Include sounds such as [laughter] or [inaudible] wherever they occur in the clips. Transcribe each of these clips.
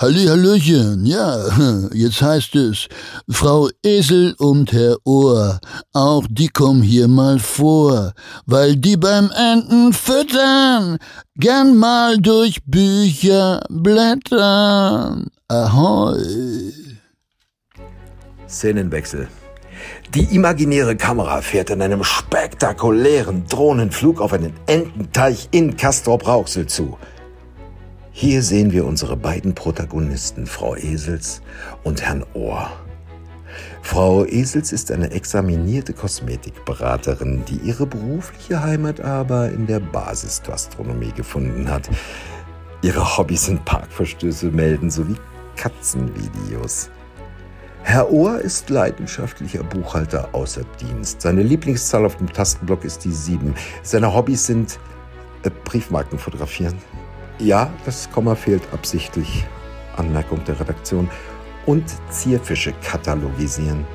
Hallihallöchen, ja, [laughs] jetzt heißt es, Frau Esel und Herr Ohr, auch die kommen hier mal vor, weil die beim Enten füttern, gern mal durch Bücher blättern. Ahoi. Szenenwechsel. Die imaginäre Kamera fährt in einem spektakulären Drohnenflug auf einen Ententeich in Castrop-Rauxel zu. Hier sehen wir unsere beiden Protagonisten, Frau Esels und Herrn Ohr. Frau Esels ist eine examinierte Kosmetikberaterin, die ihre berufliche Heimat aber in der Basisgastronomie gefunden hat. Ihre Hobbys sind Parkverstöße melden sowie Katzenvideos. Herr Ohr ist leidenschaftlicher Buchhalter außer Dienst. Seine Lieblingszahl auf dem Tastenblock ist die 7. Seine Hobbys sind äh, Briefmarken fotografieren. Ja, das Komma fehlt absichtlich. Anmerkung der Redaktion. Und Zierfische katalogisieren.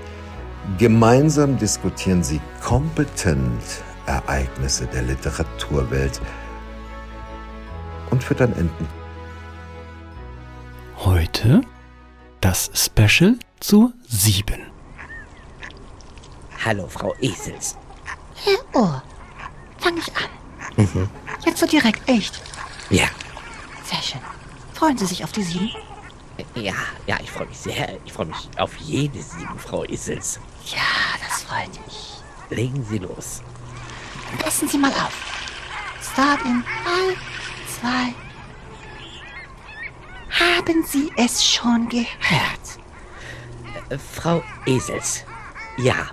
Gemeinsam diskutieren sie kompetent Ereignisse der Literaturwelt und füttern Enten. Heute das Special zu 7. Hallo, Frau Esels. Herr Ohr, fang ich an. Mhm. Jetzt so direkt, echt. Ja. Sehr schön. Freuen Sie sich auf die sieben? Ja, ja, ich freue mich sehr. Ich freue mich auf jede sieben, Frau Isels. Ja, das freut mich. Legen Sie los. Passen Sie mal auf. Start in 3, 2, haben Sie es schon gehört? Äh, Frau Esels. Ja,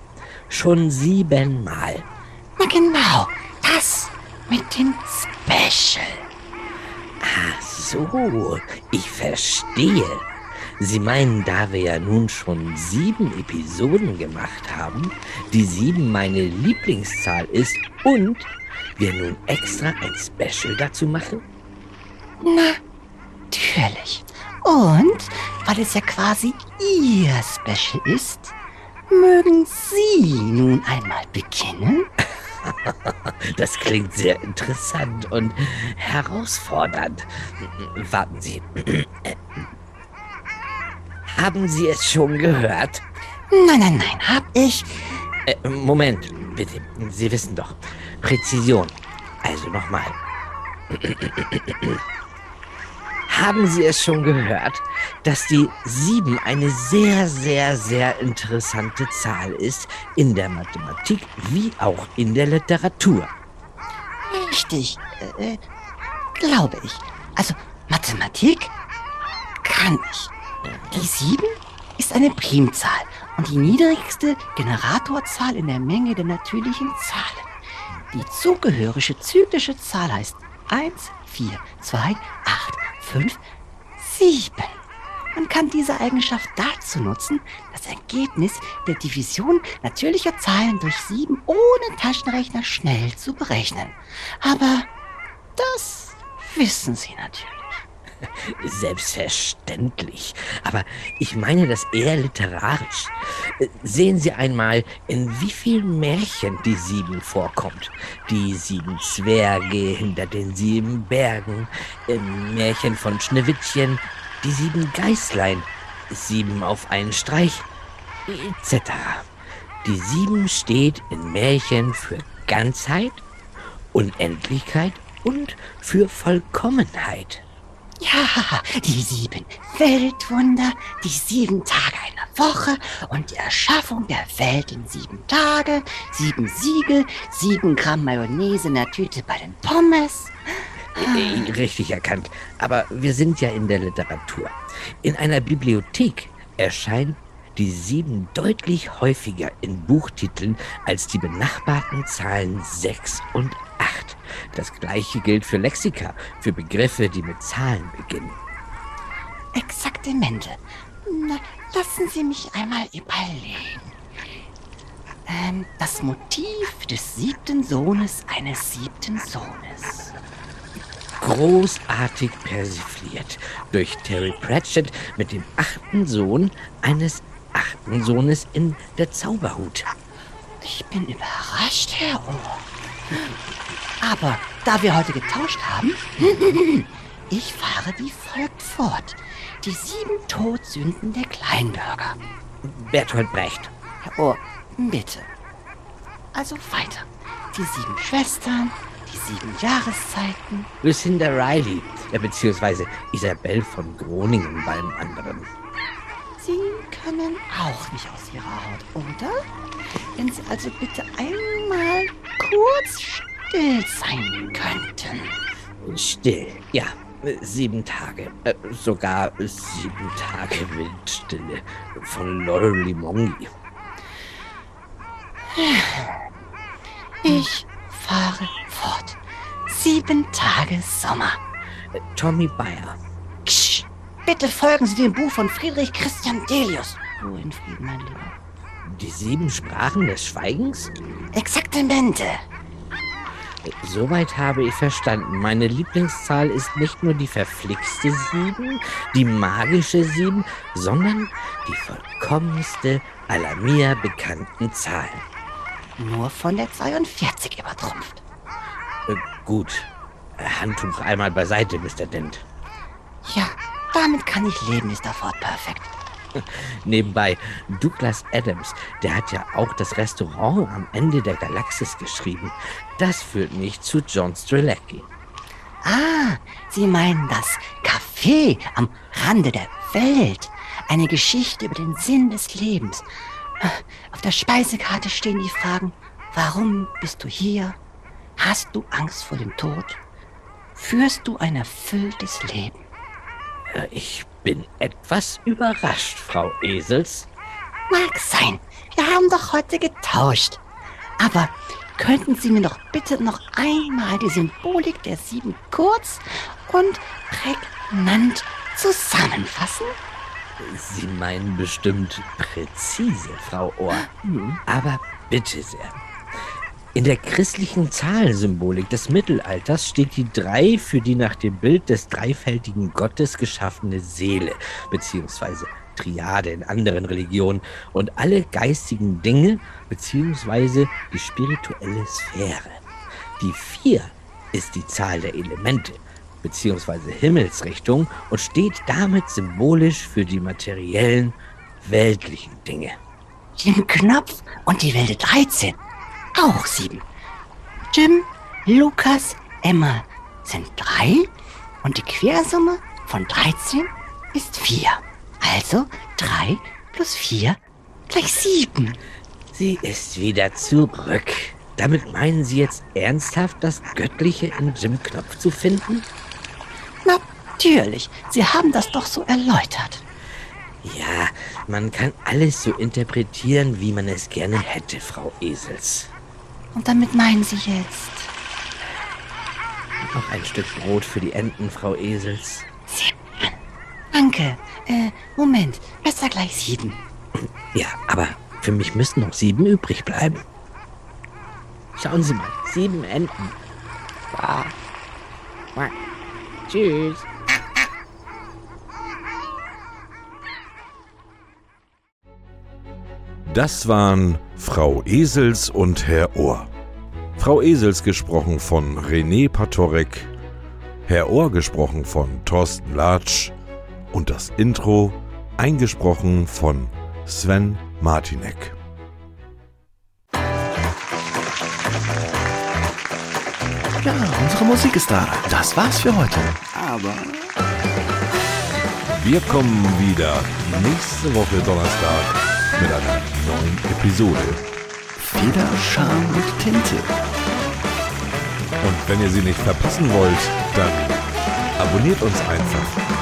schon siebenmal. Na genau, das mit dem Special. So, ich verstehe. Sie meinen, da wir ja nun schon sieben Episoden gemacht haben, die sieben meine Lieblingszahl ist und wir nun extra ein Special dazu machen? Na, Natürlich. Und weil es ja quasi Ihr Special ist, mögen Sie nun einmal beginnen? Das klingt sehr interessant und herausfordernd. Warten Sie. Haben Sie es schon gehört? Nein, nein, nein, hab ich. Äh, Moment, bitte. Sie wissen doch. Präzision. Also nochmal. Haben Sie es schon gehört, dass die 7 eine sehr, sehr, sehr interessante Zahl ist in der Mathematik wie auch in der Literatur? Richtig, äh, glaube ich. Also Mathematik kann ich. Die 7 ist eine Primzahl und die niedrigste Generatorzahl in der Menge der natürlichen Zahlen. Die zugehörige zyklische Zahl heißt 1, 4, 2, 8, 5, 7. Man kann diese Eigenschaft dazu nutzen, das Ergebnis der Division natürlicher Zahlen durch 7 ohne Taschenrechner schnell zu berechnen. Aber das wissen Sie natürlich. [laughs] Selbstverständlich. Aber ich meine das eher literarisch. Sehen Sie einmal, in wie vielen Märchen die Sieben vorkommt. Die sieben Zwerge hinter den sieben Bergen, im Märchen von Schneewittchen, die sieben Geißlein, sieben auf einen Streich, etc. Die Sieben steht in Märchen für Ganzheit, Unendlichkeit und für Vollkommenheit. Ja, die sieben Weltwunder, die sieben Tage einer Woche und die Erschaffung der Welt in sieben Tage, sieben Siegel, sieben Gramm Mayonnaise in der Tüte bei den Pommes. Äh, richtig erkannt. Aber wir sind ja in der Literatur. In einer Bibliothek erscheint die sieben deutlich häufiger in Buchtiteln als die benachbarten Zahlen sechs und acht. Das gleiche gilt für Lexika, für Begriffe, die mit Zahlen beginnen. Exaktamente. Na, lassen Sie mich einmal überlegen. Ähm, das Motiv des siebten Sohnes eines siebten Sohnes. Großartig persifliert durch Terry Pratchett mit dem achten Sohn eines achten Sohnes in der Zauberhut. Ich bin überrascht, Herr Ohr. Aber da wir heute getauscht haben, [laughs] Ich fahre wie folgt fort. Die sieben Todsünden der Kleinbürger. Bertolt Brecht. Herr Ohr, bitte. Also weiter. Die sieben Schwestern, die sieben Jahreszeiten. Lucinda Riley, beziehungsweise Isabel von Groningen beim anderen. Sie können auch nicht aus Ihrer Haut, oder? Wenn Sie also bitte einmal kurz still sein könnten. Still, ja. Sieben Tage, äh, sogar sieben Tage Windstille von Laurel Limongi. Ich fahre fort. Sieben Tage Sommer. Tommy Bayer. Ksch, bitte folgen Sie dem Buch von Friedrich Christian Delius. Ruhe in Frieden, mein Lieber. Die sieben Sprachen des Schweigens? Exaktamente. Soweit habe ich verstanden. Meine Lieblingszahl ist nicht nur die verflixte Sieben, die magische Sieben, sondern die vollkommenste aller mir bekannten Zahlen. Nur von der 42 übertrumpft. Äh, gut. Äh, Handtuch einmal beiseite, Mr. Dent. Ja, damit kann ich leben, Mr. Ford Perfect. [laughs] Nebenbei, Douglas Adams, der hat ja auch das Restaurant am Ende der Galaxis geschrieben. Das führt mich zu John Strelacki. Ah, Sie meinen das Café am Rande der Welt. Eine Geschichte über den Sinn des Lebens. Auf der Speisekarte stehen die Fragen, warum bist du hier? Hast du Angst vor dem Tod? Führst du ein erfülltes Leben? Äh, Ich bin etwas überrascht, Frau Esels. Mag sein. Wir haben doch heute getauscht. Aber könnten Sie mir doch bitte noch einmal die Symbolik der sieben kurz und prägnant zusammenfassen? Sie meinen bestimmt präzise, Frau Ohr. Aber bitte sehr. In der christlichen Zahlensymbolik des Mittelalters steht die Drei für die nach dem Bild des dreifältigen Gottes geschaffene Seele, beziehungsweise Triade in anderen Religionen und alle geistigen Dinge, beziehungsweise die spirituelle Sphäre. Die Vier ist die Zahl der Elemente, beziehungsweise Himmelsrichtung und steht damit symbolisch für die materiellen, weltlichen Dinge. Jim Knopf und die wilde 13. Auch sieben. Jim, Lukas, Emma sind drei und die Quersumme von 13 ist vier. Also drei plus vier gleich sieben. Sie ist wieder zurück. Damit meinen Sie jetzt ernsthaft, das Göttliche in Jim Knopf zu finden? Natürlich, Sie haben das doch so erläutert. Ja, man kann alles so interpretieren, wie man es gerne hätte, Frau Esels. Und damit meinen Sie jetzt Noch ein Stück Brot für die Enten, Frau Esels. sieben. Danke. Äh, Moment, besser gleich sieben. Ja, aber für mich müssen noch sieben übrig bleiben. Schauen Sie mal, sieben Enten. Ah. Ah. Tschüss. Das waren Frau Esels und Herr Ohr. Frau Esels gesprochen von René Patorek, Herr Ohr gesprochen von Thorsten Latsch und das Intro eingesprochen von Sven Martinek. Ja, unsere Musik ist da. Das war's für heute. Aber Wir kommen wieder nächste Woche Donnerstag mit einer neuen Episode. Feder, Charme und Tinte. Und wenn ihr sie nicht verpassen wollt, dann abonniert uns einfach